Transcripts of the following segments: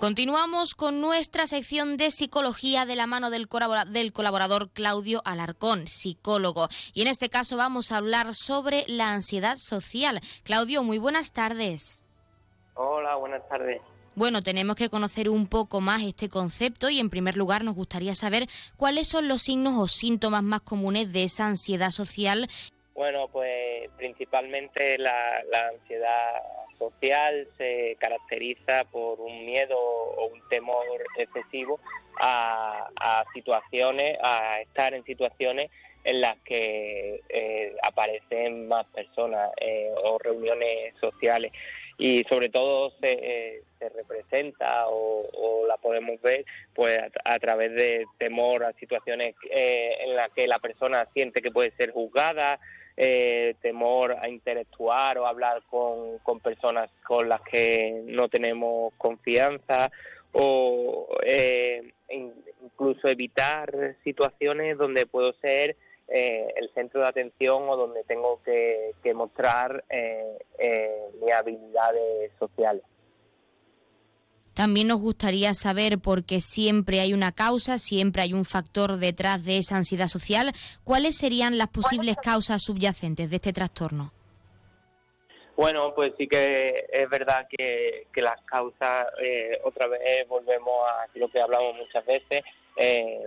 Continuamos con nuestra sección de psicología de la mano del, colaborador Claudio Alarcón, psicólogo. Y en este caso vamos a hablar sobre la ansiedad social. Claudio, muy buenas tardes. Hola, buenas tardes. Bueno, tenemos que conocer un poco más este concepto y en primer lugar nos gustaría saber cuáles son los signos o síntomas más comunes de esa ansiedad social. Bueno, pues principalmente la, la ansiedad social se caracteriza por un miedo o un temor excesivo a, situaciones, a estar en situaciones en las que eh, aparecen más personas eh, o reuniones sociales. Y sobre todo se, eh, se representa o, la podemos ver pues a, través de temor a situaciones en las que la persona siente que puede ser juzgada eh, temor a interactuar o hablar con, personas con las que no tenemos confianza o eh, incluso evitar situaciones donde puedo ser eh, el centro de atención o donde tengo que, que mostrar mis habilidades sociales. También nos gustaría saber, porque siempre hay una causa, siempre hay un factor detrás de esa ansiedad social, cuáles serían las posibles causas subyacentes de este trastorno. Bueno, pues sí que es verdad que, las causas, eh, otra vez volvemos a lo que hablamos muchas veces, eh,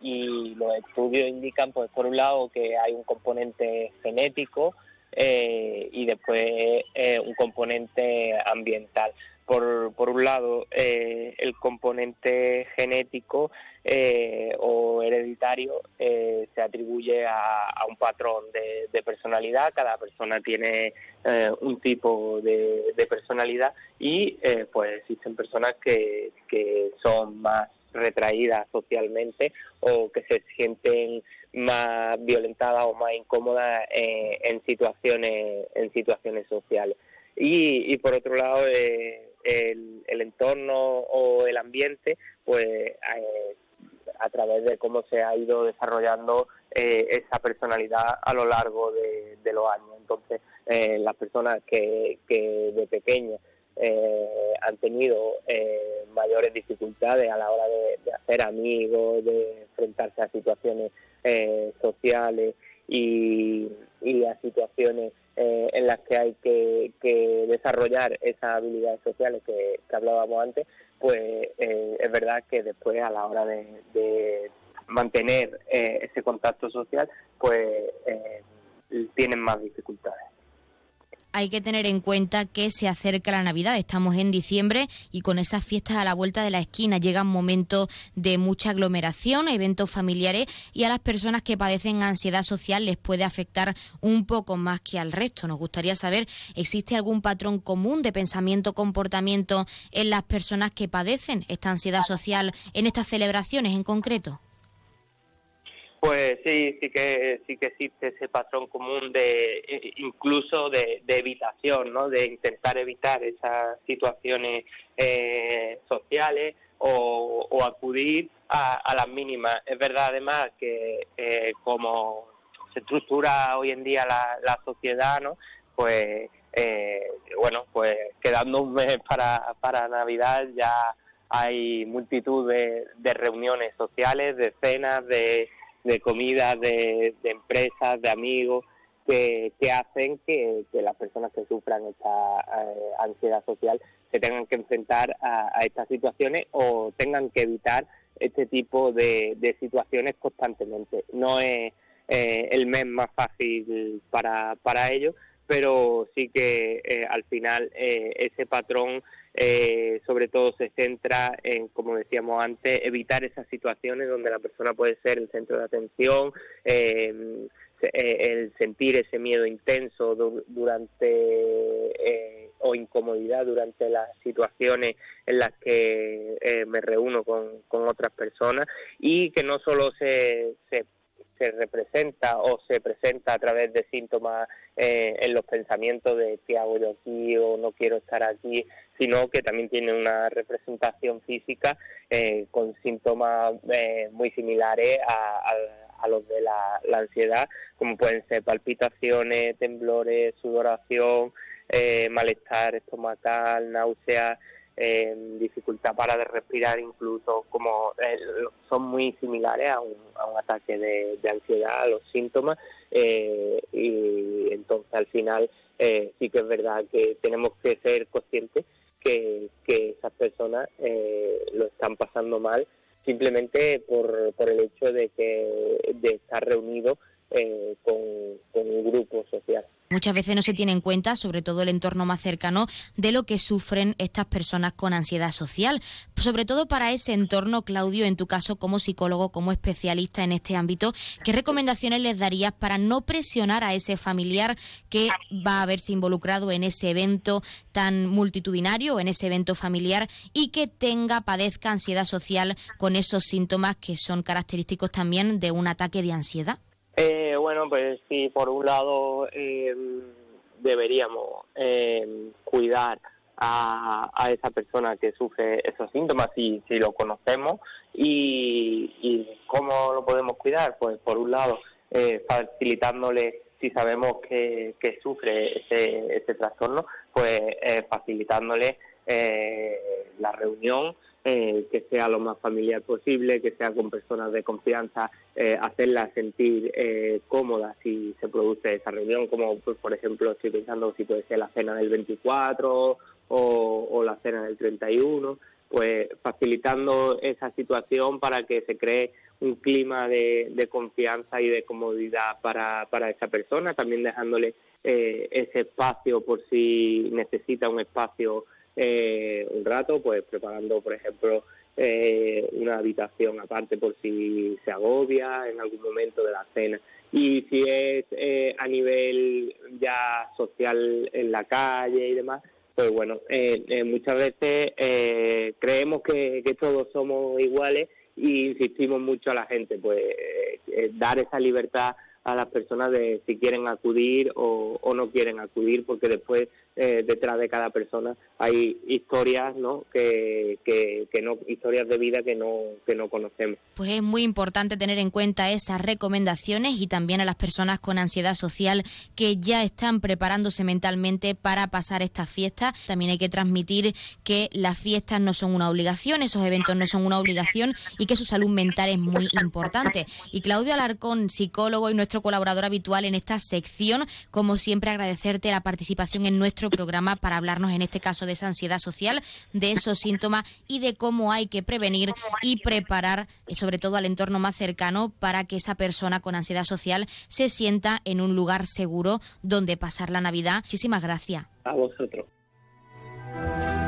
y los estudios indican, pues por un lado, que hay un componente genético eh, y después un componente ambiental por, por un lado, eh, el componente genético eh, o hereditario eh, se atribuye a, un patrón de, personalidad. Cada persona tiene un tipo de, personalidad y pues existen personas que, que son más retraídas socialmente o que se sienten más violentadas o más incómodas en situaciones en situaciones sociales y, y por otro lado eh, el, entorno o el ambiente, pues eh, a través de cómo se ha ido desarrollando eh, esa personalidad a lo largo de, los años. Entonces, eh, las personas que, de pequeñas han tenido mayores dificultades a la hora de, hacer amigos, de enfrentarse a situaciones sociales y, y a situaciones eh, en las que hay que, desarrollar esas habilidades sociales que, hablábamos antes, pues eh, es verdad que después a la hora de, mantener eh, ese contacto social, pues tienen más dificultades hay que tener en cuenta que se acerca la Navidad, estamos en diciembre y con esas fiestas a la vuelta de la esquina llegan momentos de mucha aglomeración, eventos familiares y a las personas que padecen ansiedad social les puede afectar un poco más que al resto. Nos gustaría saber, ¿existe algún patrón común de pensamiento, comportamiento en las personas que padecen esta ansiedad social en estas celebraciones en concreto? Pues sí, sí que sí que existe ese patrón común de eh, incluso de, evitación, ¿no? De intentar evitar esas situaciones eh, sociales o, acudir a, las mínimas. Es verdad además que eh, como se estructura hoy en día la, sociedad, ¿no? Pues bueno, pues quedando un mes para, para Navidad ya hay multitud de, de reuniones sociales, de cenas, de de comida, de, empresas, de amigos, que, hacen que, las personas que sufran esta eh, ansiedad social se tengan que enfrentar a, estas situaciones o tengan que evitar este tipo de, situaciones constantemente. No es eh, el mes más fácil para, para ellos, pero sí que eh, al final ese patrón eh, sobre todo se centra en, como decíamos antes, evitar esas situaciones donde la persona puede ser el centro de atención, em, eh, el sentir ese miedo intenso durante eh, o incomodidad durante las situaciones en las que me reúno con, con, otras personas y que no solo se, se se representa o se presenta a través de síntomas eh, en los pensamientos de qué hago yo aquí o no quiero estar aquí, sino que también tiene una representación física eh, con síntomas eh, muy similares a, los de la, ansiedad, como pueden ser palpitaciones, temblores, sudoración, malestar estomacal, náuseas, dificultad para respirar, incluso como eh, son muy similares a un, ataque de, ansiedad, los síntomas, eh, y entonces al final eh, sí que es verdad que tenemos que ser conscientes que, que esas personas lo están pasando mal simplemente por, por el hecho de que de estar reunidos con un grupo social. Muchas veces no se tiene en cuenta, sobre todo el entorno más cercano, de lo que sufren estas personas con ansiedad social. Sobre todo para ese entorno, Claudio, en tu caso como psicólogo, como especialista en este ámbito, ¿qué recomendaciones les darías para no presionar a ese familiar que va a verse involucrado en ese evento tan multitudinario, en ese evento familiar, y que tenga, padezca ansiedad social con esos síntomas que son característicos también de un ataque de ansiedad? Eh, bueno, pues sí, por un lado em, deberíamos em, cuidar a, esa persona que sufre esos síntomas si, si lo conocemos y, cómo lo podemos cuidar, pues por un lado eh, facilitándole si sabemos que, que sufre ese, ese trastorno, pues eh, facilitándole eh, la reunión eh, que sea lo más familiar posible, que sea con personas de confianza, eh, hacerla sentir eh, cómoda si se produce esa reunión, como pues, por ejemplo estoy pensando si puede ser la cena del 24 o, la cena del 31, pues facilitando esa situación para que se cree un clima de, confianza y de comodidad para, para esa persona, también dejándole ese espacio por si necesita un espacio eh, un rato, pues preparando, por ejemplo, eh, una habitación aparte por si se agobia en algún momento de la cena. Y si es eh, a nivel ya social en la calle y demás, pues bueno, muchas veces creemos que, que todos somos iguales y insistimos mucho a la gente, pues dar esa libertad a las personas de si quieren acudir o, o no quieren acudir, porque después eh, detrás de cada persona. Hay historias no que, que, no historias de vida que no que no conocemos. Pues es muy importante tener en cuenta esas recomendaciones y también a las personas con ansiedad social que ya están preparándose mentalmente para pasar estas fiestas también hay que transmitir que las fiestas no son una obligación esos eventos no son una obligación y que su salud mental es muy importante. Y Claudio Alarcón psicólogo y nuestro colaborador habitual en esta sección como siempre agradecerte la participación en nuestro programa para hablarnos en este caso de esa ansiedad social, de esos síntomas y de cómo hay que prevenir y preparar, sobre todo al entorno más cercano, para que esa persona con ansiedad social se sienta en un lugar seguro donde pasar la Navidad. Muchísimas gracias. A vosotros.